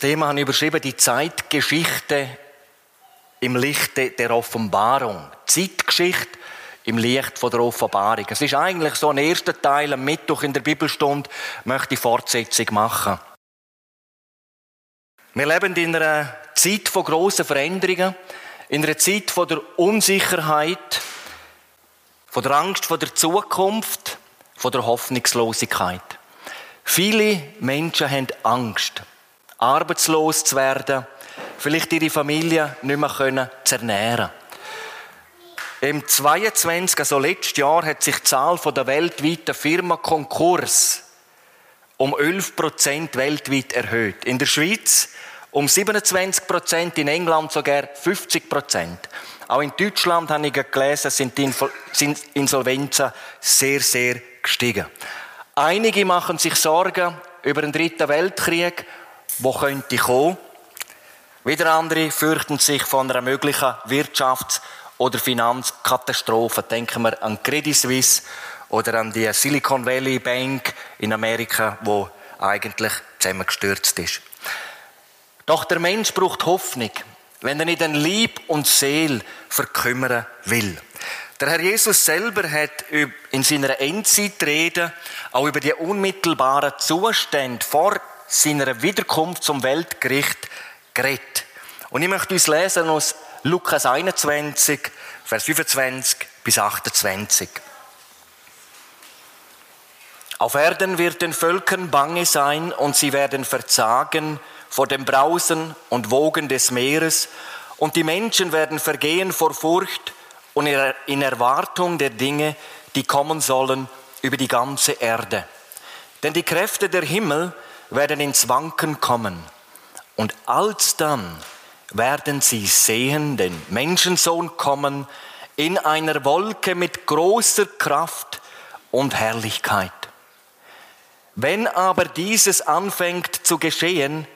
Thema habe ich überschrieben, die Zeitgeschichte im Lichte der Offenbarung. Zeitgeschichte im Licht der Offenbarung. Es ist eigentlich so ein erster Teil am Mittwoch in der Bibelstunde, möchte ich Fortsetzung machen. Wir leben in einer Zeit von grossen Veränderungen, in einer Zeit von der Unsicherheit, von der Angst vor der Zukunft, von der Hoffnungslosigkeit. Viele Menschen haben Angst, arbeitslos zu werden, vielleicht ihre Familie nicht mehr können zu ernähren. Im 22, also letztes Jahr, hat sich die Zahl der weltweiten Firmenkonkurs um 11 Prozent weltweit erhöht. In der Schweiz um 27 Prozent, in England sogar 50 Prozent. Auch in Deutschland, habe ich gelesen, sind die Insolvenzen sehr, sehr gestiegen. Einige machen sich Sorgen über den dritten Weltkrieg, wo könnte kommen. Wieder andere fürchten sich von einer möglichen Wirtschafts- oder Finanzkatastrophe. Denken wir an Credit Suisse oder an die Silicon Valley Bank in Amerika, wo eigentlich zusammengestürzt ist. Doch der Mensch braucht Hoffnung, wenn er nicht an Lieb und Seel verkümmern will. Der Herr Jesus selber hat in seiner Endzeitrede auch über die unmittelbaren Zustände vor seiner Wiederkunft zum Weltgericht geredet. Und ich möchte uns lesen aus Lukas 21, Vers 25 bis 28. Auf Erden wird den Völkern bange sein und sie werden verzagen vor dem Brausen und Wogen des Meeres und die Menschen werden vergehen vor Furcht und in Erwartung der Dinge, die kommen sollen über die ganze Erde. Denn die Kräfte der Himmel werden ins Wanken kommen. Und alsdann werden sie sehen den Menschensohn kommen in einer Wolke mit großer Kraft und Herrlichkeit. Wenn aber dieses anfängt zu geschehen,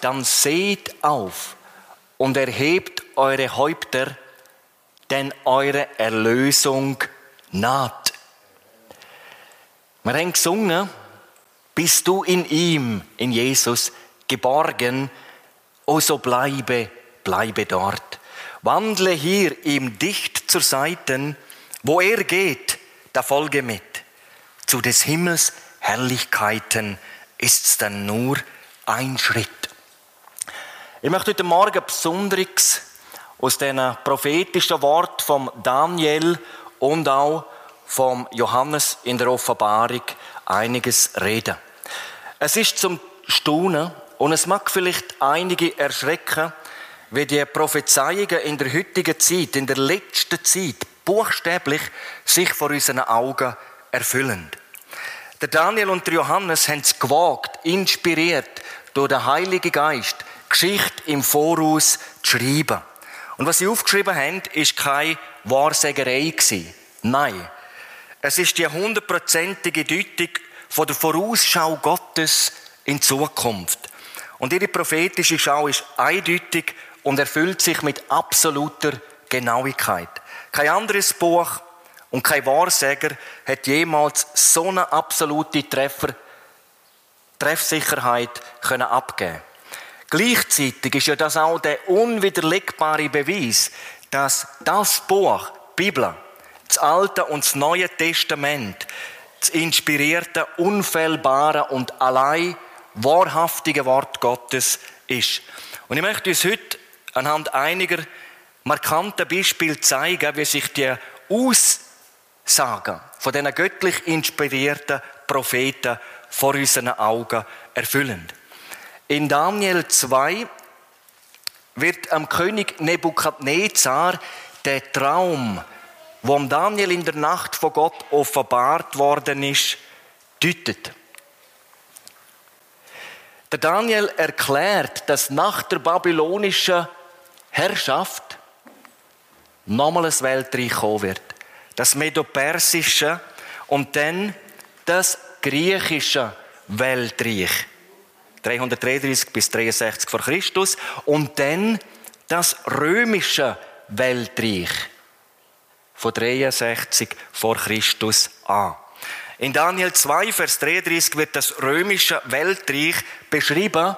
dann seht auf und erhebt eure Häupter, denn eure Erlösung naht. Wir haben gesungen, bist du in ihm, in Jesus, geborgen, o so bleibe, bleibe dort. Wandle hier ihm dicht zur Seiten, wo er geht, da folge mit. Zu des Himmels Herrlichkeiten ist's dann nur ein Schritt. Ich möchte heute Morgen besonderes aus diesen prophetischen Wort vom Daniel und auch vom Johannes in der Offenbarung einiges reden. Es ist zum Staunen und es mag vielleicht einige erschrecken, wie die Prophezeiungen in der heutigen Zeit, in der letzten Zeit, buchstäblich sich vor unseren Augen erfüllen. Der Daniel und der Johannes haben es gewagt, inspiriert durch den Heiligen Geist, Geschichte im Voraus zu schreiben. Und was sie aufgeschrieben haben, ist keine Wahrsagerei gewesen. Nein. Es ist die hundertprozentige Deutung von der Vorausschau Gottes in Zukunft. Und ihre prophetische Schau ist eindeutig und erfüllt sich mit absoluter Genauigkeit. Kein anderes Buch und kein Wahrsager hat jemals so eine absolute Treffer, Treffsicherheit können abgeben Gleichzeitig ist ja das auch der unwiderlegbare Beweis, dass das Buch, die Bibel, das Alte und das Neue Testament, das inspirierte, unfehlbare und allein wahrhaftige Wort Gottes ist. Und ich möchte uns heute anhand einiger markanter Beispiele zeigen, wie sich die Aussagen von diesen göttlich inspirierten Propheten vor unseren Augen erfüllen. In Daniel 2 wird am König Nebukadnezar der Traum, wo Daniel in der Nacht von Gott offenbart worden ist, deutet. Der Daniel erklärt, dass nach der babylonischen Herrschaft nochmal ein Weltreich kommen wird. Das Medo-Persische und dann das griechische Weltreich. 333 bis 63 vor Christus und dann das römische Weltreich von 63 vor Christus an. In Daniel 2, Vers 33 wird das römische Weltreich beschrieben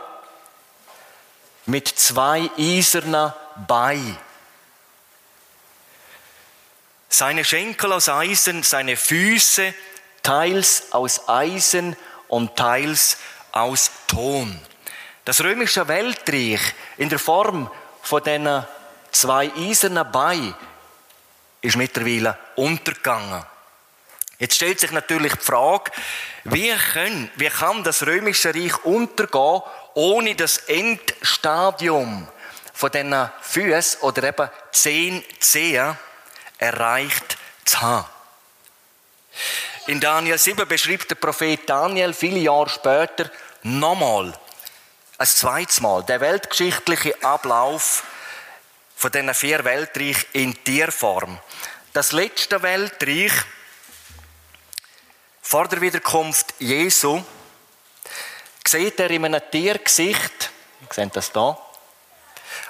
mit zwei eisernen Beinen. Seine Schenkel aus Eisen, seine Füße teils aus Eisen und teils aus Ton. Das römische Weltreich in der Form von diesen zwei eisernen Beinen ist mittlerweile untergegangen. Jetzt stellt sich natürlich die Frage, wie, können, wie kann das römische Reich untergehen, ohne das Endstadium von diesen Füßen oder eben zehn Zehen erreicht zu haben. In Daniel 7 beschreibt der Prophet Daniel viele Jahre später nochmal, ein zweites Mal, der weltgeschichtliche Ablauf von diesen vier Weltreichen in Tierform. Das letzte Weltreich vor der Wiederkunft Jesu sieht er in einem Tiergesicht, ihr seht das da,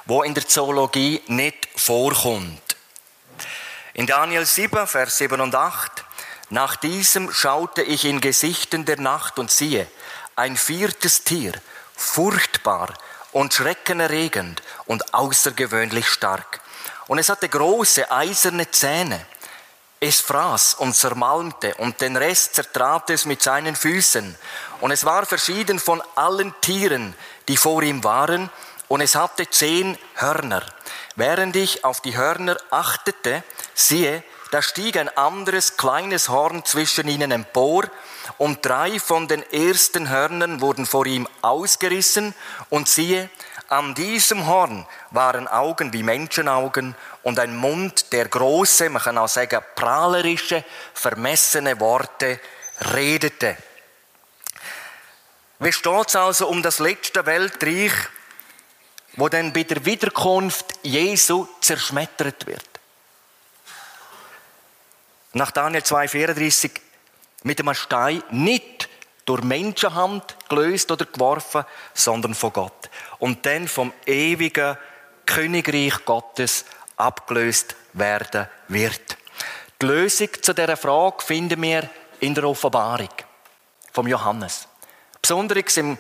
wo in der Zoologie nicht vorkommt. In Daniel 7, Vers 7 und 8, nach diesem schaute ich in Gesichten der Nacht und siehe, ein viertes Tier, furchtbar und schreckenerregend und außergewöhnlich stark. Und es hatte große eiserne Zähne es fraß und zermalmte und den Rest zertrat es mit seinen Füßen. Und es war verschieden von allen Tieren, die vor ihm waren, und es hatte zehn Hörner. Während ich auf die Hörner achtete, siehe, da stieg ein anderes kleines Horn zwischen ihnen empor, und drei von den ersten Hörnern wurden vor ihm ausgerissen, und siehe, an diesem Horn waren Augen wie Menschenaugen und ein Mund, der große, man kann auch sagen prahlerische, vermessene Worte redete. Wie steht es also um das letzte Weltreich, wo dann bei der Wiederkunft Jesu zerschmettert wird? Nach Daniel 2,34 mit einem Stein nicht durch Menschenhand gelöst oder geworfen, sondern von Gott. Und dann vom ewigen Königreich Gottes abgelöst werden wird. Die Lösung zu dieser Frage finden wir in der Offenbarung vom Johannes. Besonders im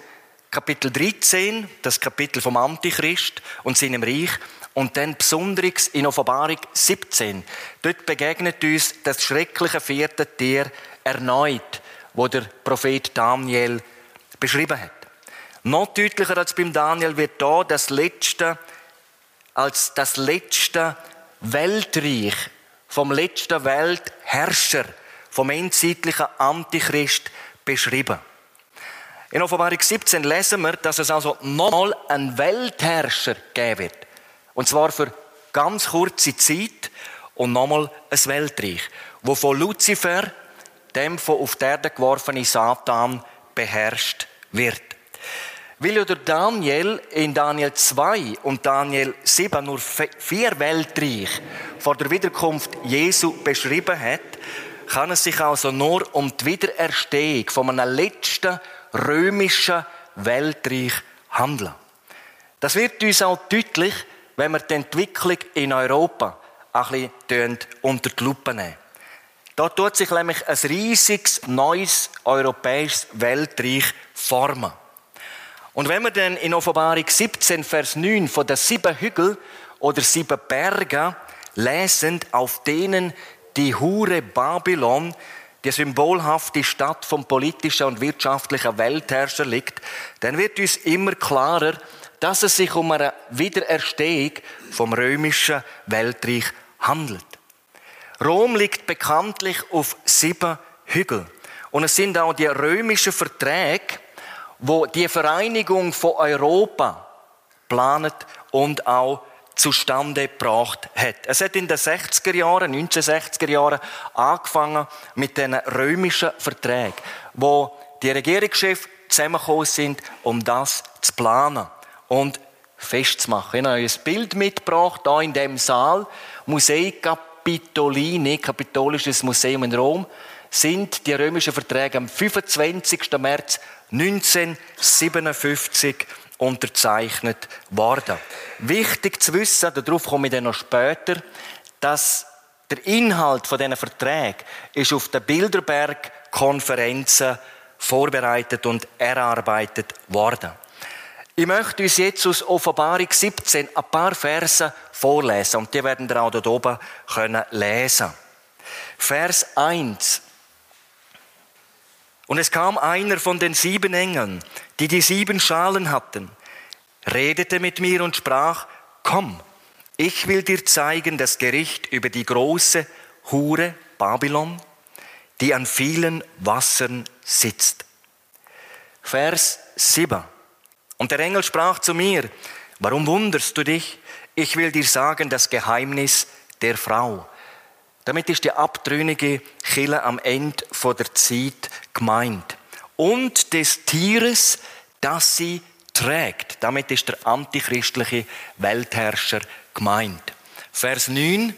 Kapitel 13, das Kapitel vom Antichrist und seinem Reich, und dann besonders in Offenbarung 17. Dort begegnet uns das schreckliche vierte Tier erneut, wo der Prophet Daniel beschrieben hat. Noch deutlicher als beim Daniel wird da das letzte als das letzte Weltreich vom letzten Weltherrscher, vom endzeitlichen Antichrist beschrieben. In Offenbarung 17 lesen wir, dass es also nochmal einen Weltherrscher geben wird. Und zwar für ganz kurze Zeit und nochmal ein Weltreich, wo von Luzifer, dem von auf die Erde geworfenen Satan, beherrscht wird. Weil ja der Daniel in Daniel 2 und Daniel 7 nur vier Weltreiche vor der Wiederkunft Jesu beschrieben hat, kann es sich also nur um die Wiedererstehung von einem letzten römischen Weltreich handeln. Das wird uns auch deutlich, wenn wir die Entwicklung in Europa ein bisschen unter die Lupe nehmen. Da tut sich nämlich ein riesiges neues europäisches Weltreich formen. Und wenn wir dann in Offenbarung 17, Vers 9 von den sieben Hügeln oder sieben Bergen lesen, auf denen die Hure Babylon, die symbolhafte Stadt vom politischen und wirtschaftlichen Weltherrscher liegt, dann wird uns immer klarer, dass es sich um eine Wiedererstehung vom römischen Weltreich handelt. Rom liegt bekanntlich auf sieben Hügeln. Und es sind auch die römischen Verträge, wo die Vereinigung von Europa planet und auch zustande gebracht hat. Es hat in den 60er Jahren, 1960er Jahren angefangen mit den römischen Verträgen, wo die Regierungschefs zusammengekommen sind, um das zu planen und festzumachen. Ich habe ein Bild mitgebracht, hier in dem Saal, Musei Capitolini, Kapitolisches Museum in Rom, sind die römischen Verträge am 25. März 1957 unterzeichnet worden. Wichtig zu wissen, darauf komme ich dann noch später, dass der Inhalt von diesen Verträgen ist auf den Bilderberg-Konferenzen vorbereitet und erarbeitet worden. Ich möchte uns jetzt aus Offenbarung 17 ein paar Verse vorlesen und die werden wir auch dort oben können lesen. Vers 1. Und es kam einer von den sieben Engeln, die die sieben Schalen hatten, redete mit mir und sprach, komm, ich will dir zeigen das Gericht über die große Hure Babylon, die an vielen Wassern sitzt. Vers 7. Und der Engel sprach zu mir, warum wunderst du dich? Ich will dir sagen das Geheimnis der Frau. Damit ist die abtrünnige Chille am Ende der Zeit gemeint. Und des Tieres, das sie trägt. Damit ist der antichristliche Weltherrscher gemeint. Vers 9.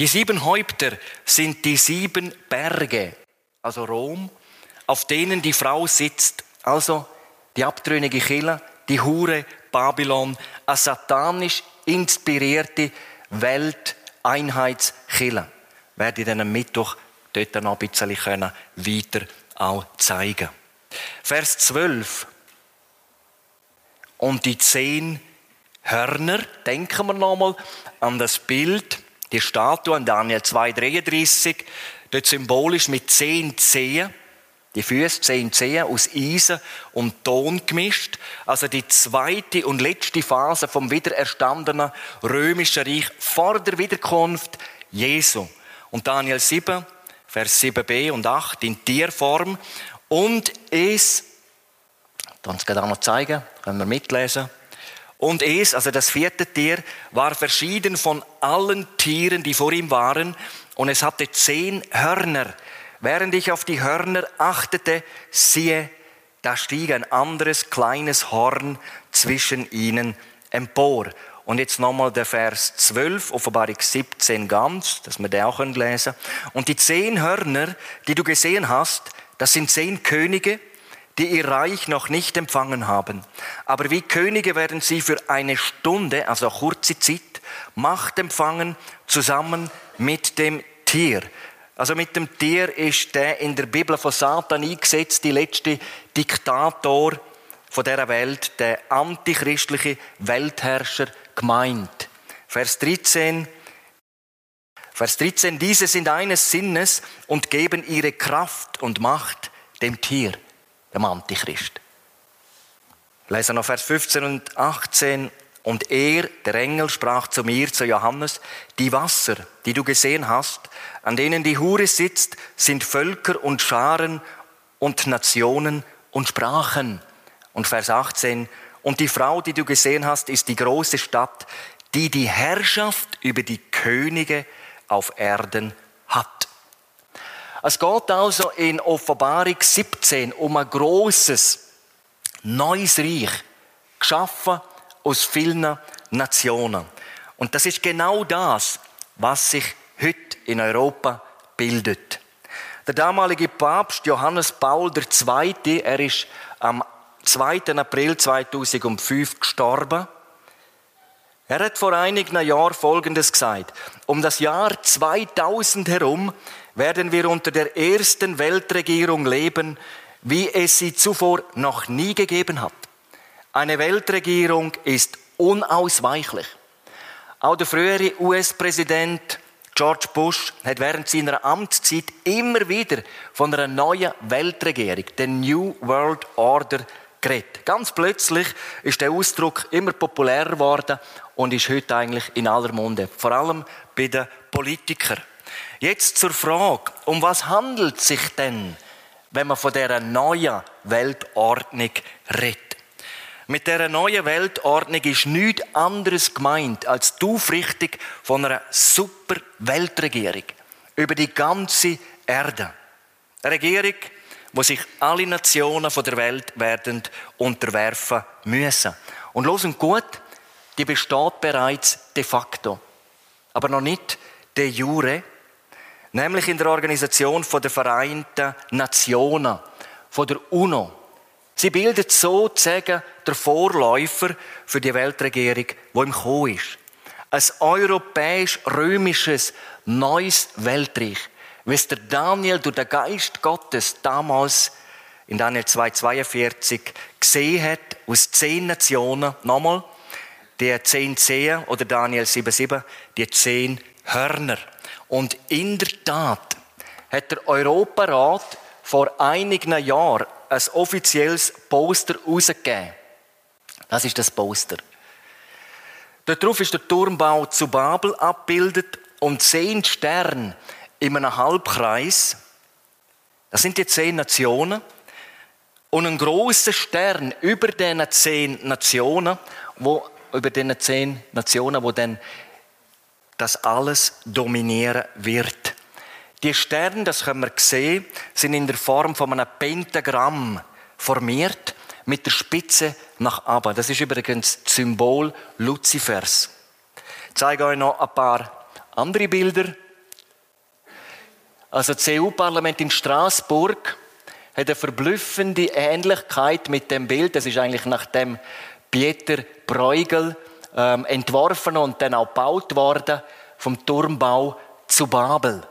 Die sieben Häupter sind die sieben Berge, also Rom, auf denen die Frau sitzt, also die abtrünnige Kille, die Hure Babylon, eine satanisch inspirierte Welteinheitskille. Werde ich dann am Mittwoch dort noch ein bisschen weiter auch zeigen. Vers 12. Und die zehn Hörner, denken wir nochmal an das Bild, die Statue an Daniel 2,33, dort symbolisch mit zehn Zehen, die Füße, zehn Zehen aus Eisen und Ton gemischt. Also die zweite und letzte Phase vom wiedererstandenen römischen Reich vor der Wiederkunft Jesu. Und Daniel 7, Vers 7b und 8 in Tierform. Und es, dann es auch noch zeigen, können wir mitlesen. Und es, also das vierte Tier, war verschieden von allen Tieren, die vor ihm waren, und es hatte zehn Hörner. Während ich auf die Hörner achtete, siehe, da stieg ein anderes kleines Horn zwischen ihnen empor. Und jetzt nochmal der Vers 12, Offenbarung 17 ganz, dass wir den auch lesen. Und die zehn Hörner, die du gesehen hast, das sind zehn Könige, die ihr Reich noch nicht empfangen haben. Aber wie Könige werden sie für eine Stunde, also kurze Zeit, Macht empfangen, zusammen mit dem Tier. Also mit dem Tier ist der in der Bibel von Satan eingesetzt, die letzte Diktator von der Welt, der antichristliche Weltherrscher gemeint. Vers 13. Vers 13. Diese sind eines Sinnes und geben ihre Kraft und Macht dem Tier dem Antichrist. Lesen noch Vers 15 und 18. Und er, der Engel, sprach zu mir, zu Johannes, die Wasser, die du gesehen hast, an denen die Hure sitzt, sind Völker und Scharen und Nationen und Sprachen. Und Vers 18, und die Frau, die du gesehen hast, ist die große Stadt, die die Herrschaft über die Könige auf Erden hat. Es geht also in Offenbarung 17 um ein großes neues Reich, geschaffen aus vielen Nationen. Und das ist genau das, was sich heute in Europa bildet. Der damalige Papst Johannes Paul II., er ist am 2. April 2005 gestorben. Er hat vor einigen Jahren Folgendes gesagt. Um das Jahr 2000 herum werden wir unter der ersten Weltregierung leben, wie es sie zuvor noch nie gegeben hat. Eine Weltregierung ist unausweichlich. Auch der frühere US-Präsident George Bush hat während seiner Amtszeit immer wieder von einer neuen Weltregierung, der New World Order, geredet. Ganz plötzlich ist der Ausdruck immer populärer geworden und ist heute eigentlich in aller Munde, vor allem bei den Politikern. Jetzt zur Frage, um was handelt sich denn, wenn man von dieser neuen Weltordnung redet? Mit dieser neuen Weltordnung ist nichts anderes gemeint als die Aufrichtung von einer super Weltregierung über die ganze Erde. Eine Regierung, wo sich alle Nationen der Welt werden unterwerfen müssen. Und losen gut, die besteht bereits de facto, aber noch nicht de jure nämlich in der Organisation der Vereinten Nationen, von der UNO. Sie bildet sozusagen der Vorläufer für die Weltregierung, die im Kommen ist. Ein europäisch-römisches neues Weltreich, wie es der Daniel durch den Geist Gottes damals in Daniel 2,42 gesehen hat, aus zehn Nationen, nochmal, die zehn Zehen oder Daniel 7,7, die zehn Hörner. Und in der Tat hat der Europarat vor einigen Jahren ein offizielles Poster rausgegeben. Das ist das Poster. Darauf ist der Turmbau zu Babel abgebildet und zehn Sterne in einem Halbkreis. Das sind die zehn Nationen. Und ein großer Stern über diesen zehn Nationen, wo, über diesen zehn Nationen, wo dann das alles dominieren wird. Die Sterne, das können wir sehen, sind in der Form von einem Pentagramm formiert mit der Spitze nach oben. Das ist übrigens das Symbol Luzifers. Ich zeige euch noch ein paar andere Bilder. Also das EU-Parlament in Straßburg hat eine verblüffende Ähnlichkeit mit dem Bild. Das ist eigentlich nach dem Pieter Bruegel ähm, entworfen und dann auch gebaut worden vom Turmbau zu Babel.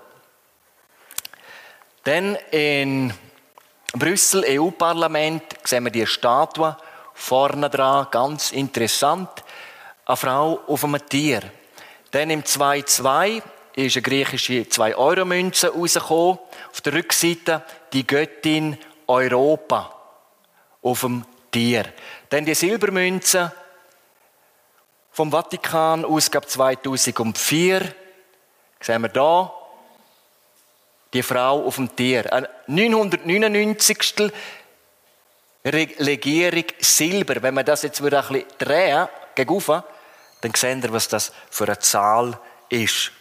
Dann in Brüssel, EU-Parlament, sehen wir die Statue vorne dran, ganz interessant. Eine Frau auf einem Tier. Dann im 2.2 ist eine griechische 2-Euro-Münze rausgekommen. Auf der Rückseite die Göttin Europa auf dem Tier. Dann die Silbermünze vom Vatikan, Ausgabe 2004. Sehen wir da die Frau auf dem Tier. Ein 999. Legierung Silber. Wenn man das jetzt wieder ein bisschen drehen, gegenüber, dann seht ihr, was das für eine Zahl ist.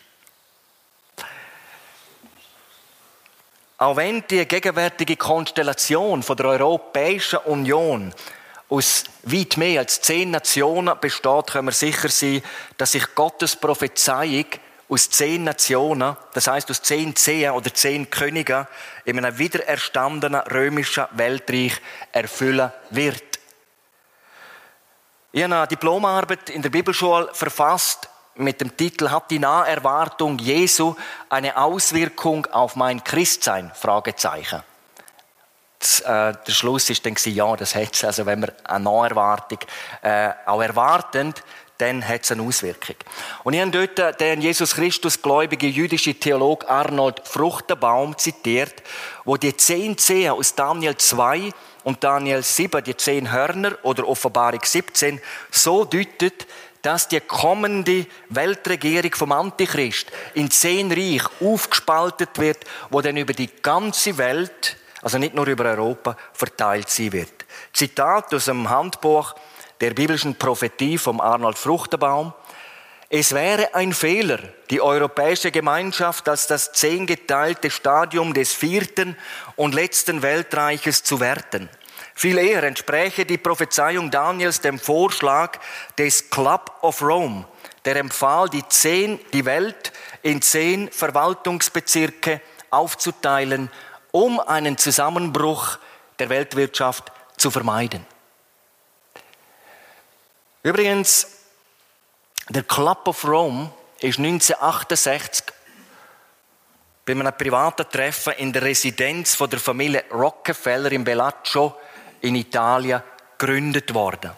Auch wenn die gegenwärtige Konstellation von der Europäischen Union aus weit mehr als zehn Nationen besteht, können wir sicher sein, dass sich Gottes Prophezeiung aus zehn Nationen, das heißt aus zehn Zehen oder zehn Königen, in einem wiedererstandenen römischen Weltreich erfüllen wird. Ich habe eine Diplomarbeit in der Bibelschule verfasst mit dem Titel Hat die Naherwartung Jesu eine Auswirkung auf mein Christsein? Fragezeichen. Äh, der Schluss ist dann ja, das hat es. Also wenn wir eine Naherwartung äh, auch erwarten, dann hat es eine Auswirkung. Und ich habe dort den Jesus Christus gläubige jüdische Theolog Arnold Fruchtenbaum zitiert, wo die zehn Zehen aus Daniel 2 und Daniel 7, die zehn Hörner oder Offenbarung 17, so deutet, dass die kommende Weltregierung vom Antichrist in zehn Reich aufgespaltet wird, wo dann über die ganze Welt, also nicht nur über Europa, verteilt sein wird. Zitat aus dem Handbuch der biblischen Prophetie vom Arnold Fruchterbaum. Es wäre ein Fehler, die europäische Gemeinschaft als das zehngeteilte Stadium des vierten und letzten Weltreiches zu werten. Viel eher entspräche die Prophezeiung Daniels dem Vorschlag des Club of Rome, der empfahl, die, zehn, die Welt in zehn Verwaltungsbezirke aufzuteilen, um einen Zusammenbruch der Weltwirtschaft zu vermeiden. Übrigens, der Club of Rome ist 1968 bei einem privaten Treffen in der Residenz von der Familie Rockefeller in Bellaccio in Italien gegründet worden.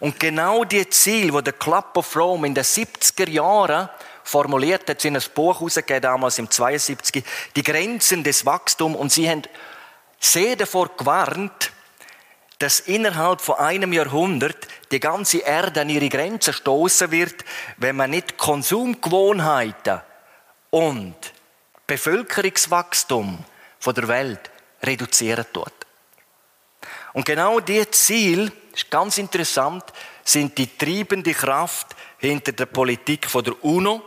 Und genau die Ziel, wo der Club of Rome in den 70er Jahren formuliert hat, sie ein Buch herausgegeben, damals im 72, die Grenzen des Wachstums, und sie haben sehr davor gewarnt, dass innerhalb von einem Jahrhundert die ganze Erde an ihre Grenzen stoßen wird, wenn man nicht Konsumgewohnheiten und Bevölkerungswachstum der Welt reduzieren tut. Und genau diese Ziel, ist ganz interessant, sind die treibende Kraft hinter der Politik der UNO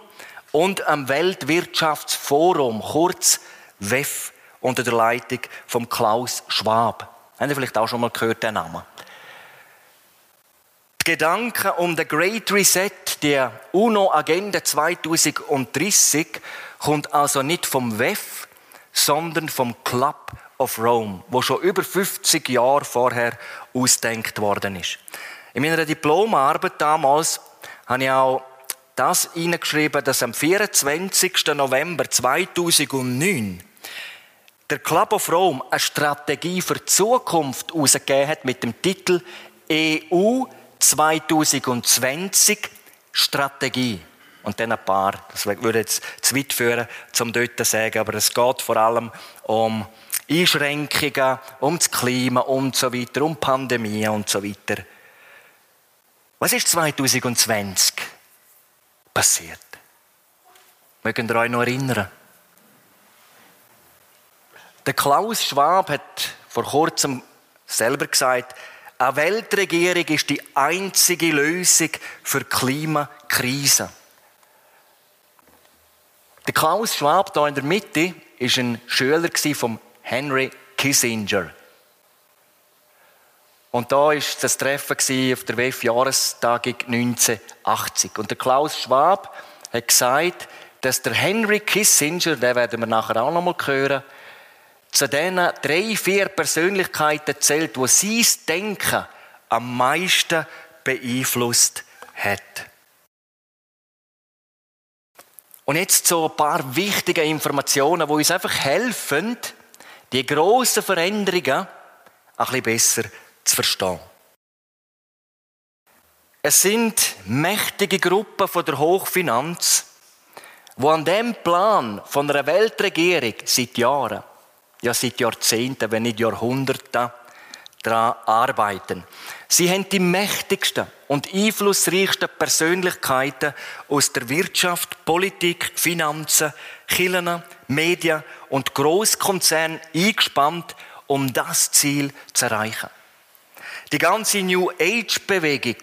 und am Weltwirtschaftsforum, kurz WEF, unter der Leitung von Klaus Schwab. Haben Sie vielleicht auch schon mal gehört, den Namen? Die Gedanken um den Great Reset, der UNO-Agenda 2030, kommt also nicht vom WEF, sondern vom Club of Rome, wo schon über 50 Jahre vorher ausdenkt worden ist. In meiner Diplomarbeit damals habe ich auch das hineingeschrieben, dass am 24. November 2009 der Club of Rome eine Strategie für die Zukunft herausgegeben hat mit dem Titel EU 2020 Strategie. Und dann ein paar, das würde jetzt zu weit führen, zum dort zu sagen, aber es geht vor allem um Einschränkungen, um das Klima und so weiter, um Pandemie und so weiter. Was ist 2020 passiert? Mögen ihr euch noch erinnern? Der Klaus Schwab hat vor kurzem selber gesagt, eine Weltregierung ist die einzige Lösung für die Klimakrise. Der Klaus Schwab hier in der Mitte ist ein Schüler von Henry Kissinger. Und da war das Treffen auf der WEF-Jahrestagung 1980. Und der Klaus Schwab hat gesagt, dass der Henry Kissinger, den werden wir nachher auch noch mal hören, zu diesen drei, vier Persönlichkeiten zählt, wo sein Denken am meisten beeinflusst hat. Und jetzt so ein paar wichtige Informationen, die uns einfach helfen, die grossen Veränderungen ein bisschen besser zu verstehen. Es sind mächtige Gruppen von der Hochfinanz, wo an dem Plan von einer Weltregierung seit Jahren, ja seit Jahrzehnten, wenn nicht Jahrhunderten, daran arbeiten. Sie haben die mächtigsten und einflussreichsten Persönlichkeiten aus der Wirtschaft, Politik, Finanzen, Kirchen, Medien und Großkonzernen eingespannt, um das Ziel zu erreichen. Die ganze New Age-Bewegung,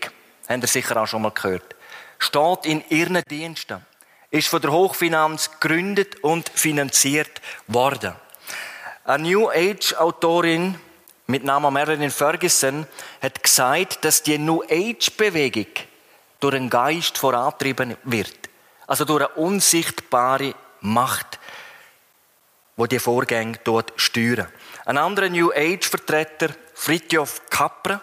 habt ihr sicher auch schon mal gehört, steht in ihren Diensten ist von der Hochfinanz gegründet und finanziert worden. Eine New Age Autorin mit Namen Marilyn Ferguson hat gesagt, dass die New Age Bewegung durch einen Geist vorantrieben wird. Also durch eine unsichtbare Macht, wo die Vorgänge dort steuern. Ein anderer New Age Vertreter, Fritjof Capra,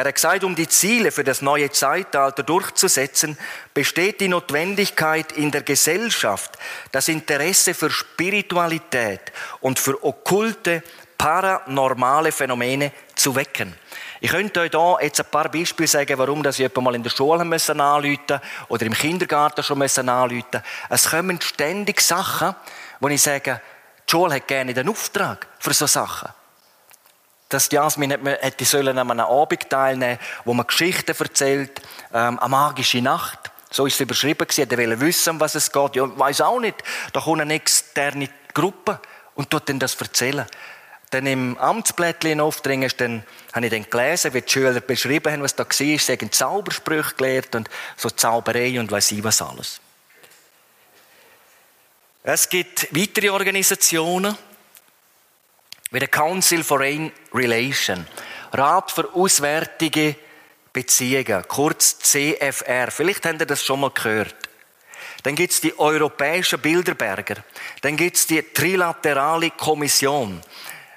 er hat gesagt, um die Ziele für das neue Zeitalter durchzusetzen, besteht die Notwendigkeit in der Gesellschaft, das Interesse für Spiritualität und für okkulte, paranormale Phänomene zu wecken. Ich könnte euch hier jetzt ein paar Beispiele sagen, warum das ich mal in der Schule müssen anrufen oder im Kindergarten schon müssen anrufen. Es kommen ständig Sachen, wo ich sage, die Schule hat gerne den Auftrag für so Sachen dass Jasmin hätte sollen an einem Abend teilnehmen wo man Geschichten erzählt, ähm, eine magische Nacht. So ist es überschrieben gewesen. Er wollte wissen, um was es geht. Ja, weiß auch nicht. Da kommt eine externe Gruppe und tut dann das erzählen. Dann im Amtsblättchen aufdringen, dann habe ich dann gelesen, wie die Schüler beschrieben haben, was da war. Sie haben Zaubersprüche gelehrt und so Zauberei und weiß ich was alles. Es gibt weitere Organisationen, wie der Council Foreign Relation, Rat für Auswärtige Beziehungen, kurz CFR. Vielleicht habt ihr das schon mal gehört. Dann gibt es die Europäischen Bilderberger. Dann gibt es die Trilaterale Kommission.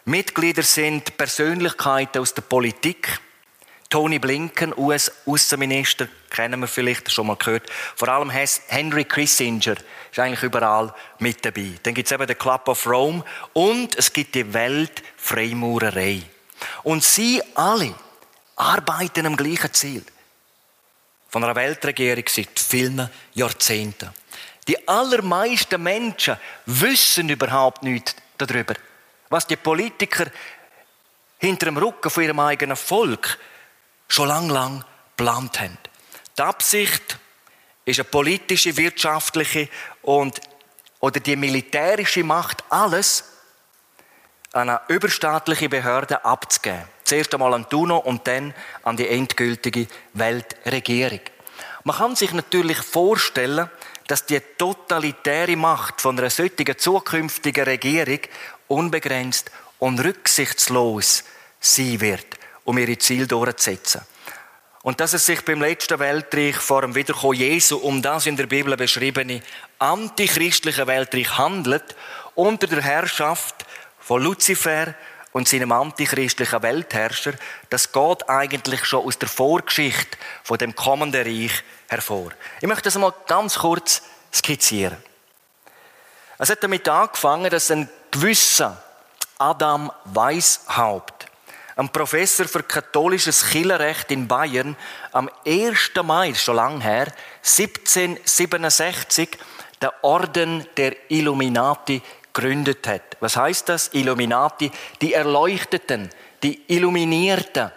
Mitglieder sind Persönlichkeiten aus der Politik. Tony Blinken, US-Außenminister, kennen wir vielleicht schon mal gehört. Vor allem Henry Kissinger ist eigentlich überall mit dabei. Dann gibt es eben den Club of Rome und es gibt die Weltfreimaurerei. Und sie alle arbeiten am gleichen Ziel. Von einer Weltregierung seit vielen Jahrzehnten. Die allermeisten Menschen wissen überhaupt nichts darüber, was die Politiker hinter dem Rücken von ihrem eigenen Volk schon lang, lang geplant haben. Die Absicht ist eine politische, wirtschaftliche und oder die militärische Macht alles an eine überstaatliche Behörde abzugeben. Zuerst einmal an Tuno und dann an die endgültige Weltregierung. Man kann sich natürlich vorstellen, dass die totalitäre Macht von einer solchen zukünftigen Regierung unbegrenzt und rücksichtslos sein wird, um ihre Ziele durchzusetzen. Und dass es sich beim letzten Weltreich vor dem Wiederkommen Jesu um das in der Bibel beschriebene antichristliche Weltreich handelt, unter der Herrschaft von Luzifer und seinem antichristlichen Weltherrscher, das geht eigentlich schon aus der Vorgeschichte von dem kommenden Reich hervor. Ich möchte das mal ganz kurz skizzieren. Es hat damit angefangen, dass ein gewissen Adam Weishaupt, ein Professor für katholisches Kirchenrecht in Bayern, am 1. Mai, schon lang her, 1767, der Orden der Illuminati gegründet hat. Was heißt das? Illuminati, die Erleuchteten, die Illuminierten,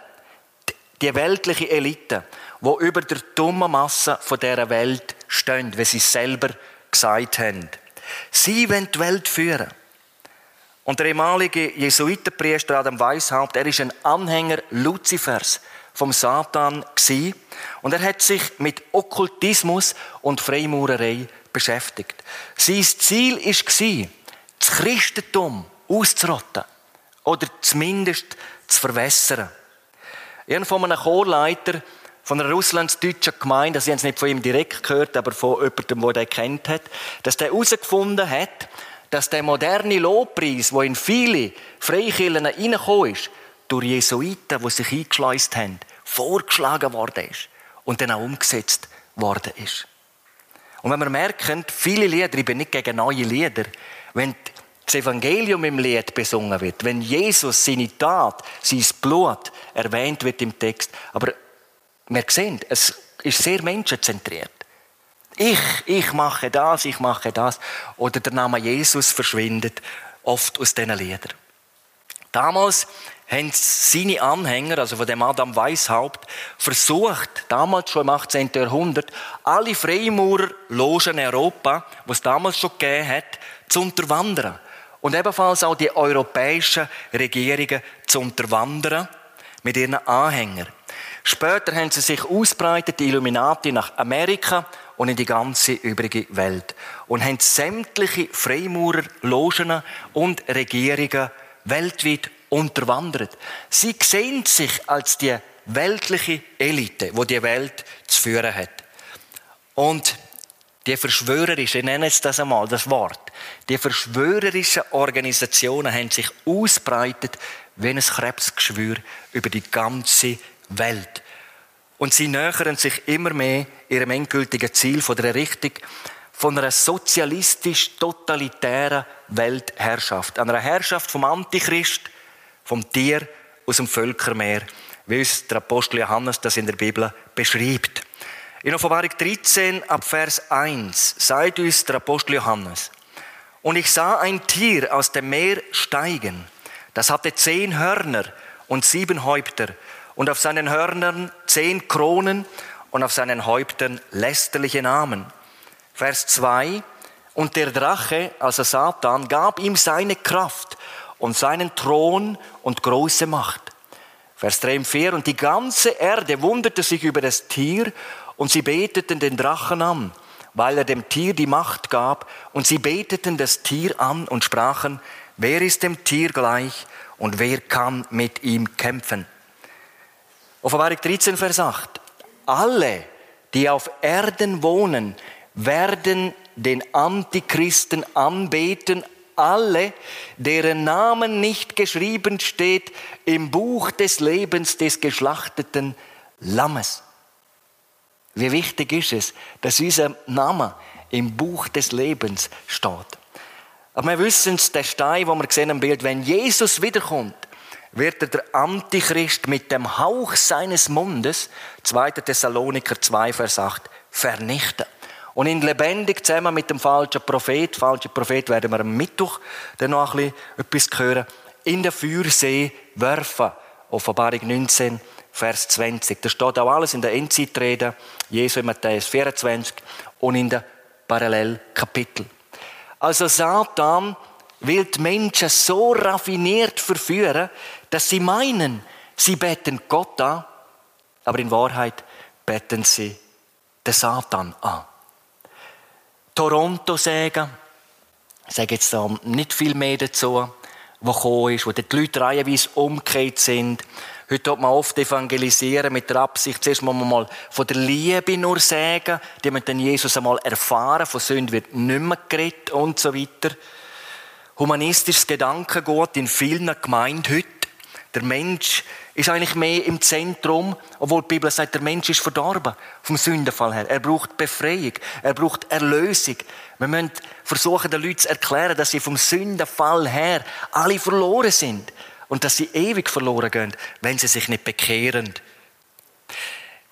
die weltliche Elite, wo über der dummen Masse von der Welt stehen, wie sie selber gesagt haben. Sie wollen die Welt führen. Und der ehemalige Jesuitenpriester Adam Weishaupt, er ist ein Anhänger Luzifers vom Satan gsi und er hat sich mit Okkultismus und Freimaurerei beschäftigt. Sein Ziel gsi, das Christentum auszurotten oder zumindest zu verwässern. Ich habe von einem Chorleiter von einer russlandsdeutschen Gemeinde, Sie haben es nicht von ihm direkt gehört, aber von jemandem, der den kennt hat, dass der herausgefunden hat, dass der moderne Lobpreis, wo in viele Freikirchen reingekommen ist, durch Jesuiten, die sich eingeschleust haben, vorgeschlagen worden ist und dann auch umgesetzt worden ist. Und wenn wir merken, viele Lieder, ich bin nicht gegen neue Lieder, wenn das Evangelium im Lied besungen wird, wenn Jesus seine Tat, sein Blut erwähnt wird im Text, aber wir sehen, es ist sehr menschenzentriert. Ich, ich mache das, ich mache das. Oder der Name Jesus verschwindet oft aus diesen Liedern. Damals haben seine Anhänger, also von dem Adam Weishaupt, versucht, damals schon im 18. Jahrhundert, alle Freimaurerlogen in Europa, die es damals schon gegeben hat, zu unterwandern. Und ebenfalls auch die europäischen Regierungen zu unterwandern mit ihren Anhängern. Später haben sie sich ausbreitet, die Illuminati, nach Amerika und in die ganze übrige Welt. Und haben sämtliche Freimaurer, Logen und Regierungen weltweit unterwandert. Sie sehen sich als die weltliche Elite, wo die, die Welt zu führen hat. Und die verschwörerische, ich nenne jetzt das einmal, das Wort, die verschwörerischen Organisationen haben sich ausbreitet wie ein Krebsgeschwür über die ganze Welt. Und sie nähern sich immer mehr ihrem endgültigen Ziel von der Richtung von einer sozialistisch-totalitären Weltherrschaft. Einer Herrschaft vom Antichrist, vom Tier aus dem Völkermeer, wie uns der Apostel Johannes das in der Bibel beschreibt. In Offenbarung 13 ab Vers 1 sagt uns der Apostel Johannes, und ich sah ein Tier aus dem Meer steigen, das hatte zehn Hörner und sieben Häupter und auf seinen Hörnern zehn Kronen und auf seinen Häuptern lästerliche Namen. Vers 2. Und der Drache, also Satan, gab ihm seine Kraft und seinen Thron und große Macht. Vers 3 und 4. Und die ganze Erde wunderte sich über das Tier und sie beteten den Drachen an, weil er dem Tier die Macht gab. Und sie beteten das Tier an und sprachen, wer ist dem Tier gleich und wer kann mit ihm kämpfen? Offenbarung 13, Vers 8. Alle, die auf Erden wohnen, werden den Antichristen anbeten, alle, deren Namen nicht geschrieben steht im Buch des Lebens des geschlachteten Lammes. Wie wichtig ist es, dass unser Name im Buch des Lebens steht. Aber wir wissen, der Stein, wo wir sehen im Bild, wenn Jesus wiederkommt, wird er der Antichrist mit dem Hauch seines Mundes, 2. Thessaloniker 2, Vers 8, vernichten. Und ihn lebendig zusammen mit dem falschen Prophet, falschen Prophet werden wir am Mittwoch dann noch ein bisschen etwas hören, in den Feuersee werfen. Offenbarung 19, Vers 20. Da steht auch alles in der Endzeitrede, Jesu in Matthäus 24 und in den Parallelkapitel. Also Satan will die Menschen so raffiniert verführen, dass sie meinen, sie beten Gott an, aber in Wahrheit beten sie den Satan an. Toronto sagen, ich sage jetzt da nicht viel mehr dazu, wo gekommen ist, wo die Leute reihenweise umgekehrt sind. Heute tut man oft evangelisieren mit der Absicht, zuerst muss man mal von der Liebe nur sagen, die man dann Jesus einmal erfahren, von Sünde wird nicht mehr geredet und so weiter. Humanistisches Gedankengut in vielen Gemeinden heute Der Mensch ist eigentlich mehr im Zentrum, obwohl die Bibel sagt, der Mensch ist verdorben vom Sündenfall her. Er braucht Befreiung, er braucht Erlösung. Wir müssen versuchen, den Leuten zu erklären, dass sie vom Sündenfall her alle verloren sind und dass sie ewig verloren gehen, wenn sie sich nicht bekehren.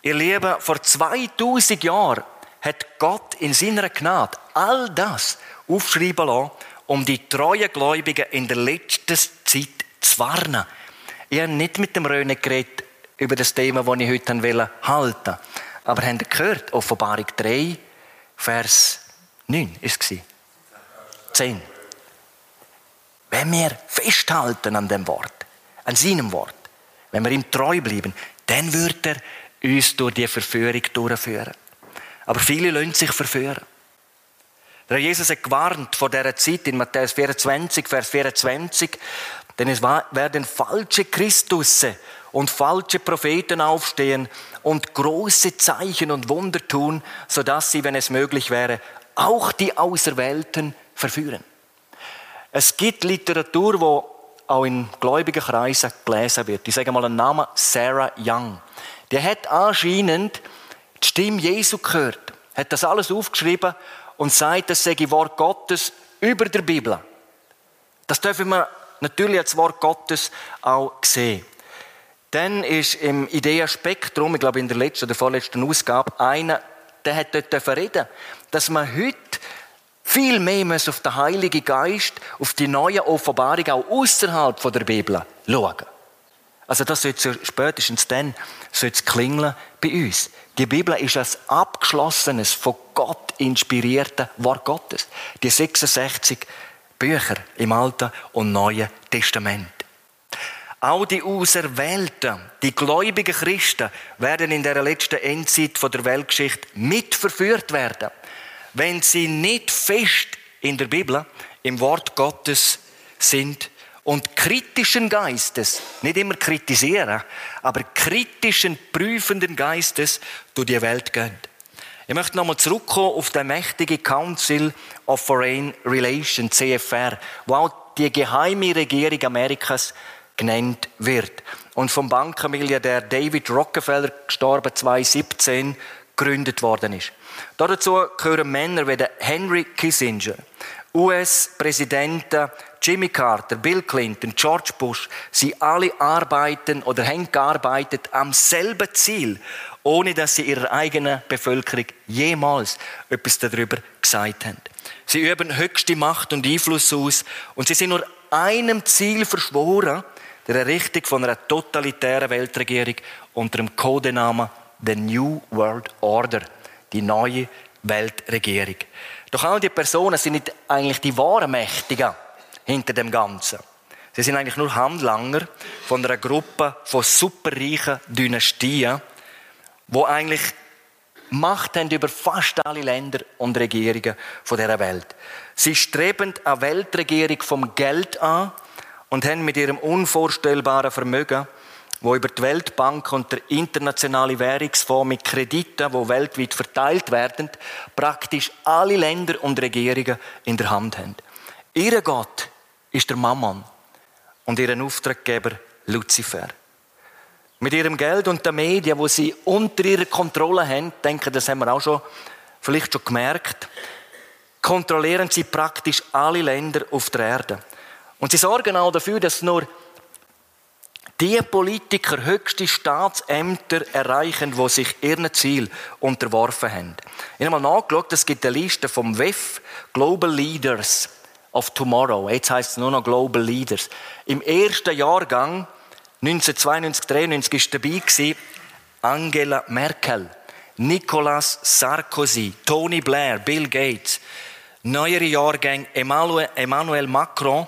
Ihr Lieben, vor 2000 Jahren hat Gott in seiner Gnade all das aufschreiben lassen, um die treuen Gläubigen in der letzten Zeit zu warnen. Ich nicht mit dem Röne geredet über das Thema, das ich heute halten wollte. Aber habt ihr gehört? Offenbarung 3, Vers 9 ist es. 10. Wenn wir festhalten an dem Wort, an seinem Wort, wenn wir ihm treu bleiben, dann wird er uns durch die Verführung durchführen. Aber viele lassen sich verführen. Der Jesus hat gewarnt vor dieser Zeit in Matthäus 24, Vers 24, denn es werden falsche Christusse und falsche Propheten aufstehen und große Zeichen und Wunder tun, sodass sie, wenn es möglich wäre, auch die Auserwählten verführen. Es gibt Literatur, wo auch in gläubigen Kreisen gelesen wird. Ich sage mal einen Namen, Sarah Young. Die hat anscheinend die Stimme Jesu gehört, hat das alles aufgeschrieben und sagt, das sei Wort Gottes über der Bibel. Das dürfen wir natürlich als Wort Gottes auch sehen. Dann ist im Ideenspektrum, ich glaube in der letzten oder vorletzten Ausgabe, einer, der hat dort reden, dass man heute viel mehr auf den Heiligen Geist, auf die neue Offenbarung auch außerhalb der Bibel schauen. Also das sollte spätestens dann sollte klingeln bei uns. Die Bibel ist ein abgeschlossenes, von Gott inspiriertes Wort Gottes. Die 66 Bücher im Alten und Neuen Testament. Auch die Auserwählten, die gläubigen Christen, werden in der letzten Endzeit der Weltgeschichte mitverführt werden, wenn sie nicht fest in der Bibel, im Wort Gottes sind und kritischen Geistes, nicht immer kritisieren, aber kritischen, prüfenden Geistes durch die Welt gehen. Ich möchte nochmal zurückkommen auf den mächtigen Council of Foreign Relations, CFR, wo auch die geheime Regierung Amerikas genannt wird und vom Bankenmilliardär David Rockefeller, gestorben 2017, gegründet worden ist. Dazu gehören Männer wie Henry Kissinger, US-Präsidenten Jimmy Carter, Bill Clinton, George Bush, sie alle arbeiten oder haben gearbeitet am selben Ziel, ohne dass sie ihrer eigenen Bevölkerung jemals etwas darüber gesagt haben. Sie üben höchste Macht und Einfluss aus und sie sind nur einem Ziel verschworen, der Errichtung von einer totalitären Weltregierung unter dem Codenamen The New World Order, die neue Weltregierung. Doch all die Personen sind nicht eigentlich die wahren Mächtigen hinter dem Ganzen. Sie sind eigentlich nur Handlanger von einer Gruppe von superreichen Dynastien, wo eigentlich Macht haben über fast alle Länder und Regierungen von dieser Welt. Sie streben eine Weltregierung vom Geld an und haben mit ihrem unvorstellbaren Vermögen, wo über die Weltbank und der internationale Währungsfonds mit Krediten, wo weltweit verteilt werden, praktisch alle Länder und Regierungen in der Hand haben. Ihr Gott ist der Mammon und ihren Auftraggeber Luzifer. Mit ihrem Geld und den Medien, wo sie unter ihrer Kontrolle haben, denke, das haben wir auch schon vielleicht schon gemerkt, kontrollieren sie praktisch alle Länder auf der Erde. Und sie sorgen auch dafür, dass nur die Politiker höchste Staatsämter erreichen, wo sich ihren Ziel unterworfen haben. Ich habe mal nachgeschaut, es gibt eine Liste vom WEF, Global Leaders of Tomorrow. Jetzt heißt es nur noch Global Leaders. Im ersten Jahrgang, 1992, 1993, war dabei Angela Merkel, Nicolas Sarkozy, Tony Blair, Bill Gates, neuere Jahrgänge Emmanuel Macron,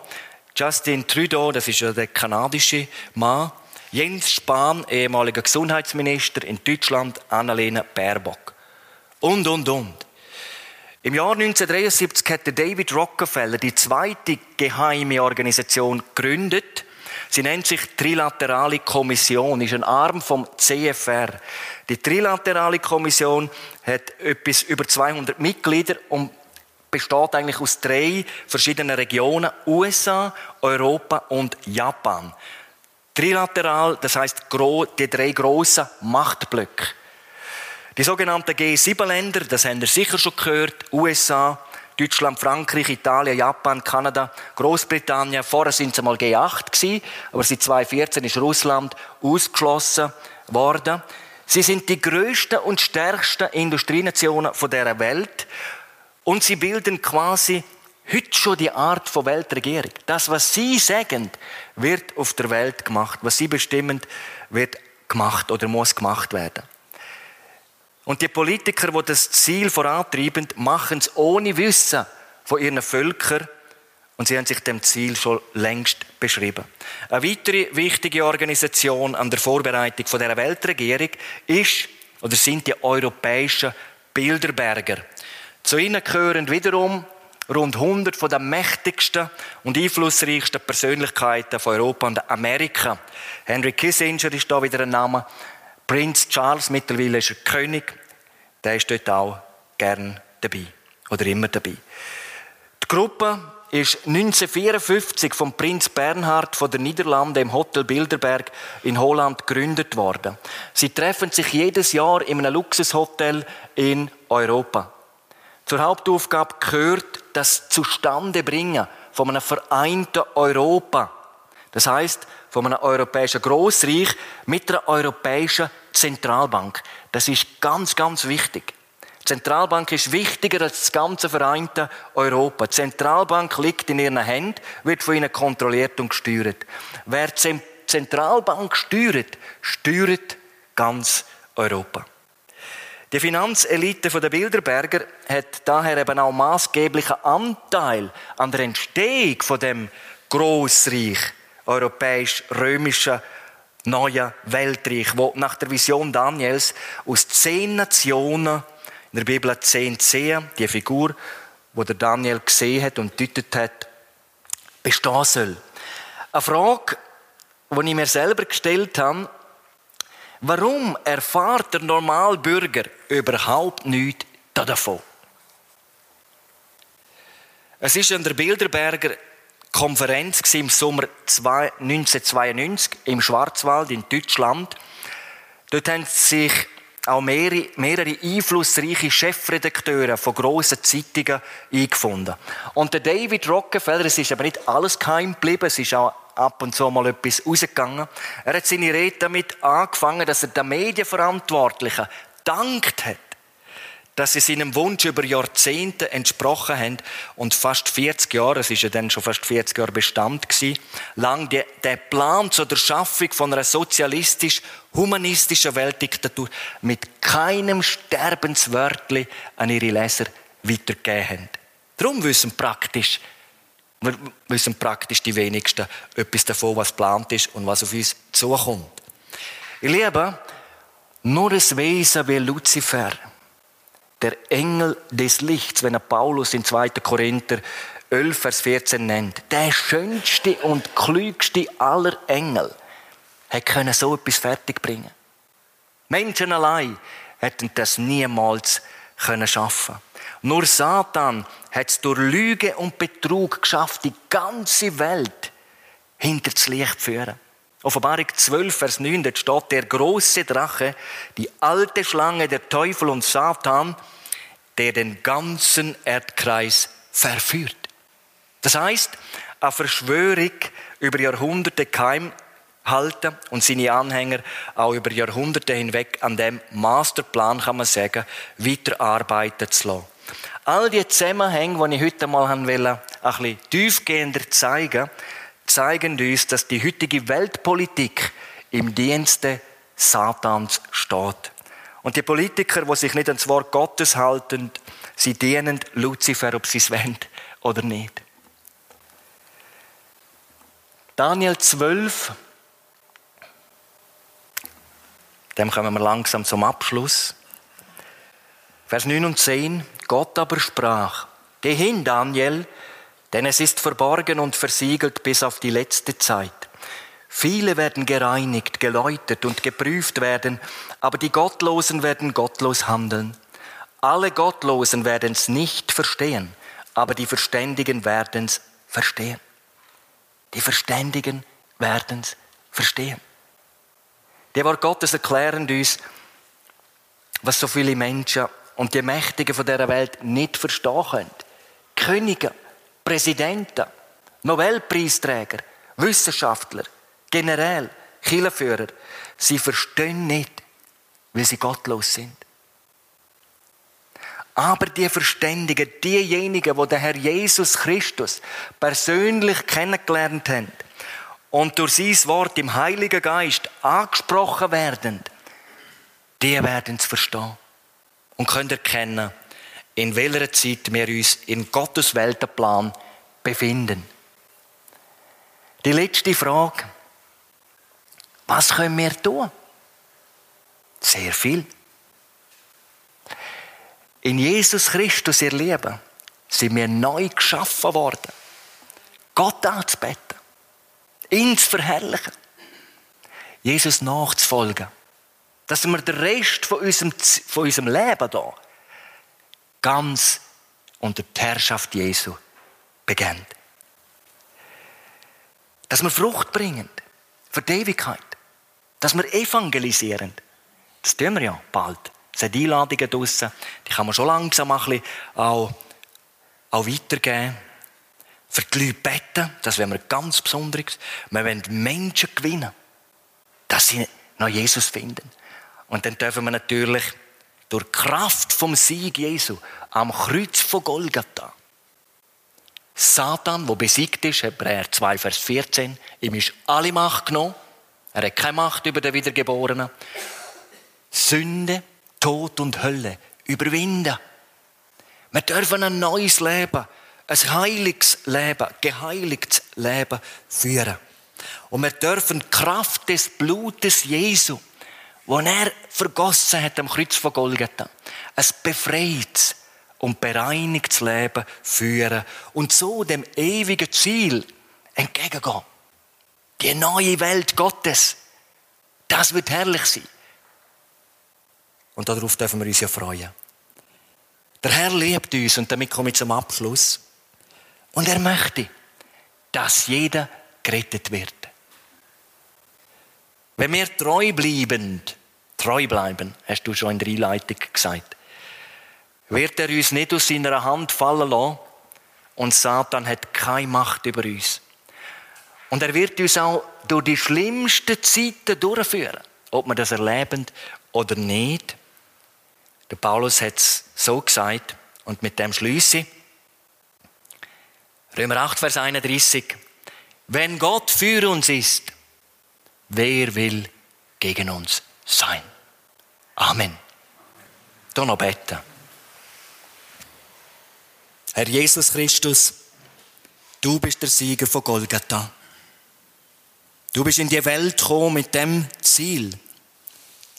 Justin Trudeau, das ist ja der kanadische Mann, Jens Spahn, ehemaliger Gesundheitsminister in Deutschland, Annalena Baerbock. Und, und, und. Im Jahr 1973 hat David Rockefeller die zweite geheime Organisation gegründet. Sie nennt sich Trilaterale Kommission, ist ein Arm vom CFR. Die Trilaterale Kommission hat etwas über 200 Mitglieder und besteht eigentlich aus drei verschiedenen Regionen, USA, Europa und Japan. Trilateral, das heißt die drei grossen Machtblöcke. Die sogenannten G7-Länder, das haben ihr sicher schon gehört, USA, Deutschland, Frankreich, Italien, Japan, Kanada, Großbritannien. Vorher sind es einmal G8 gewesen, aber seit 2014 ist Russland ausgeschlossen worden. Sie sind die größten und stärksten Industrienationen der Welt und sie bilden quasi heute schon die Art von Weltregierung. Das, was sie sagen, wird auf der Welt gemacht. Was sie bestimmen, wird gemacht oder muss gemacht werden. Und die Politiker, die das Ziel vorantreiben, machen es ohne Wissen von ihren Völkern und sie haben sich dem Ziel schon längst beschrieben. Eine weitere wichtige Organisation an der Vorbereitung von der Weltregierung ist oder sind die europäischen Bilderberger. Zu ihnen gehören wiederum rund 100 von den mächtigsten und einflussreichsten Persönlichkeiten von Europa und Amerika. Henry Kissinger ist da wieder ein Name. Prinz Charles, mittlerweile ist er König, der ist dort auch gern dabei. Oder immer dabei. Die Gruppe ist 1954 vom Prinz Bernhard von der Niederlande im Hotel Bilderberg in Holland gegründet worden. Sie treffen sich jedes Jahr in einem Luxushotel in Europa. Zur Hauptaufgabe gehört das Zustandebringen von einem vereinten Europa. Das heißt, von einem europäischen Großreich mit einer europäischen Zentralbank. Das ist ganz, ganz wichtig. Die Zentralbank ist wichtiger als das ganze vereinte Europa. Die Zentralbank liegt in ihren Händen, wird von ihnen kontrolliert und gesteuert. Wer die Zentralbank steuert, steuert ganz Europa. Die Finanzelite der Bilderberger hat daher eben auch maßgeblichen Anteil an der Entstehung von dem Großreich europäisch-römischen neuen Weltreich, wo nach der Vision Daniels aus zehn Nationen in der Bibel zehn Zehen, die Figur, wo der Daniel gesehen hat und deutet hat, bestehen soll. Eine Frage, die ich mir selber gestellt habe, warum erfahrt der Normalbürger überhaupt nichts davon? Es ist an der Bilderberger Konferenz im Sommer 1992 im Schwarzwald in Deutschland. Dort haben sich auch mehrere, mehrere einflussreiche Chefredakteure von grossen Zeitungen eingefunden. Und der David Rockefeller, es ist aber nicht alles geheim geblieben, es ist auch ab und zu mal etwas rausgegangen. Er hat seine Rede damit angefangen, dass er den Medienverantwortlichen dankt hat dass sie seinem Wunsch über Jahrzehnte entsprochen haben und fast 40 Jahre, es ist ja dann schon fast 40 Jahre Bestand gewesen, lang die, der Plan zur Schaffung von einer sozialistisch-humanistischen Weltdiktatur mit keinem Sterbenswörtli an ihre Leser weitergegeben haben. Darum wissen praktisch, wir wissen praktisch die wenigsten etwas davon, was geplant ist und was auf uns zukommt. Ich liebe nur ein Wesen wie Luzifer der Engel des Lichts, wenn er Paulus in 2. Korinther 11, Vers 14 nennt, der schönste und klügste aller Engel, hat können so etwas fertigbringen. Menschen allein hätten das niemals können schaffen. Nur Satan hat es durch Lüge und Betrug geschafft, die ganze Welt hinter das Licht zu führen. Offenbarung 12, Vers 9, dort steht, der große Drache, die alte Schlange, der Teufel und Satan, der den ganzen Erdkreis verführt. Das heißt, eine Verschwörung über Jahrhunderte geheim halten und seine Anhänger auch über Jahrhunderte hinweg an dem Masterplan, kann man sagen, weiterarbeiten zu lassen. All die Zusammenhänge, die ich heute mal ein bisschen tiefgehender zeigen zeigen uns, dass die heutige Weltpolitik im Dienste Satans steht. Und die Politiker, die sich nicht ans Wort Gottes halten, sie dienen Luzifer, ob sie es wollen oder nicht. Daniel 12, dem kommen wir langsam zum Abschluss. Vers 9 und 10. Gott aber sprach, Geh hin, Daniel, denn es ist verborgen und versiegelt bis auf die letzte Zeit. Viele werden gereinigt, geläutert und geprüft werden, aber die Gottlosen werden gottlos handeln. Alle Gottlosen werden es nicht verstehen, aber die Verständigen werden es verstehen. Die Verständigen werden es verstehen. Die Wort Gottes erklären uns, was so viele Menschen und die Mächtigen von dieser Welt nicht verstehen können. Könige, Präsidenten, Nobelpreisträger, Wissenschaftler, Generäle, Kirchenführer, sie verstehen nicht, weil sie gottlos sind. Aber die Verständigen, diejenigen, die den Herr Jesus Christus persönlich kennengelernt haben und durch sein Wort im Heiligen Geist angesprochen werden, die werden es verstehen und können erkennen, in welcher Zeit wir uns in Gottes Weltenplan befinden. Die letzte Frage. Was können wir tun? Sehr viel. In Jesus Christus, ihr Lieben, sind wir neu geschaffen worden. Gott anzubeten. Ihn zu verherrlichen. Jesus nachzufolgen. Dass wir den Rest von unserem, von unserem Leben hier ganz unter die Herrschaft Jesu beginnt. Dass wir Frucht bringen für die Ewigkeit. Dass wir evangelisieren. Das tun wir ja bald. Es sind Einladungen draussen. Die kann man schon langsam auch, auch weitergeben. Für die Leute beten, das wollen wir ganz Besonderes. Wir wollen Menschen gewinnen, dass sie noch Jesus finden. Und dann dürfen wir natürlich durch Kraft vom Sieg Jesu am Kreuz von Golgatha Satan, wo besiegt ist, Hebräer 2, Vers 14, ihm ist alle Macht genommen. Er hat keine Macht über den Wiedergeborenen. Sünde, Tod und Hölle überwinden. Wir dürfen ein neues Leben, ein heiliges Leben, geheiligtes Leben führen. Und wir dürfen die Kraft des Blutes Jesu, wo er vergossen hat am Kreuz von Golgatha, ein befreites und bereinigtes Leben führen und so dem ewigen Ziel entgegengehen. Die neue Welt Gottes, das wird herrlich sein. Und darauf dürfen wir uns ja freuen. Der Herr liebt uns und damit komme ich zum Abschluss. Und er möchte, dass jeder gerettet wird. Wenn wir treu bleiben, treu bleiben, hast du schon in der Einleitung gesagt, wird er uns nicht aus seiner Hand fallen lassen und Satan hat keine Macht über uns. Und er wird uns auch durch die schlimmsten Zeiten durchführen, ob wir das erleben oder nicht. Der Paulus hat es so gesagt und mit dem schließe. Römer 8, Vers 31. Wenn Gott für uns ist, wer will gegen uns sein? Amen. Da noch beten. Herr Jesus Christus, du bist der Sieger von Golgatha. Du bist in die Welt gekommen mit dem Ziel,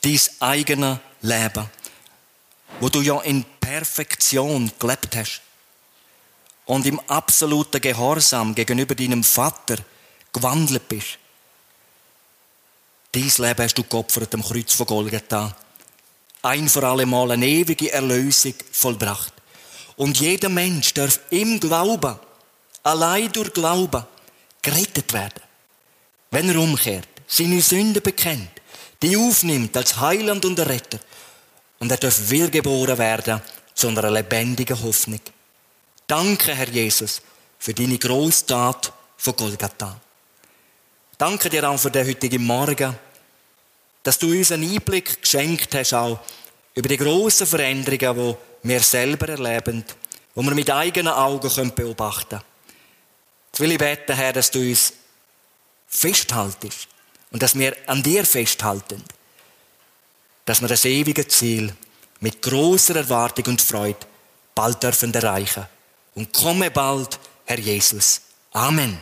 dein eigenes Leben wo du ja in Perfektion gelebt hast und im absoluten Gehorsam gegenüber deinem Vater gewandelt bist. Dies Leben hast du geopfert am Kreuz von Golgatha. Ein für alle Mal eine ewige Erlösung vollbracht. Und jeder Mensch darf im Glauben, allein durch Glauben, gerettet werden. Wenn er umkehrt, seine Sünden bekennt, die aufnimmt als Heiland und Retter und er darf wiedergeboren werden zu einer lebendigen Hoffnung. Danke, Herr Jesus, für deine grosse Tat von Golgatha. Danke dir auch für den heutigen Morgen, dass du uns einen Einblick geschenkt hast, auch über die grossen Veränderungen, die wir selber erleben, die wir mit eigenen Augen beobachten können. Jetzt will ich beten, Herr, dass du uns festhaltest und dass wir an dir festhalten dass wir das ewige Ziel mit großer Erwartung und Freude bald dürfen erreichen. Und komme bald, Herr Jesus. Amen.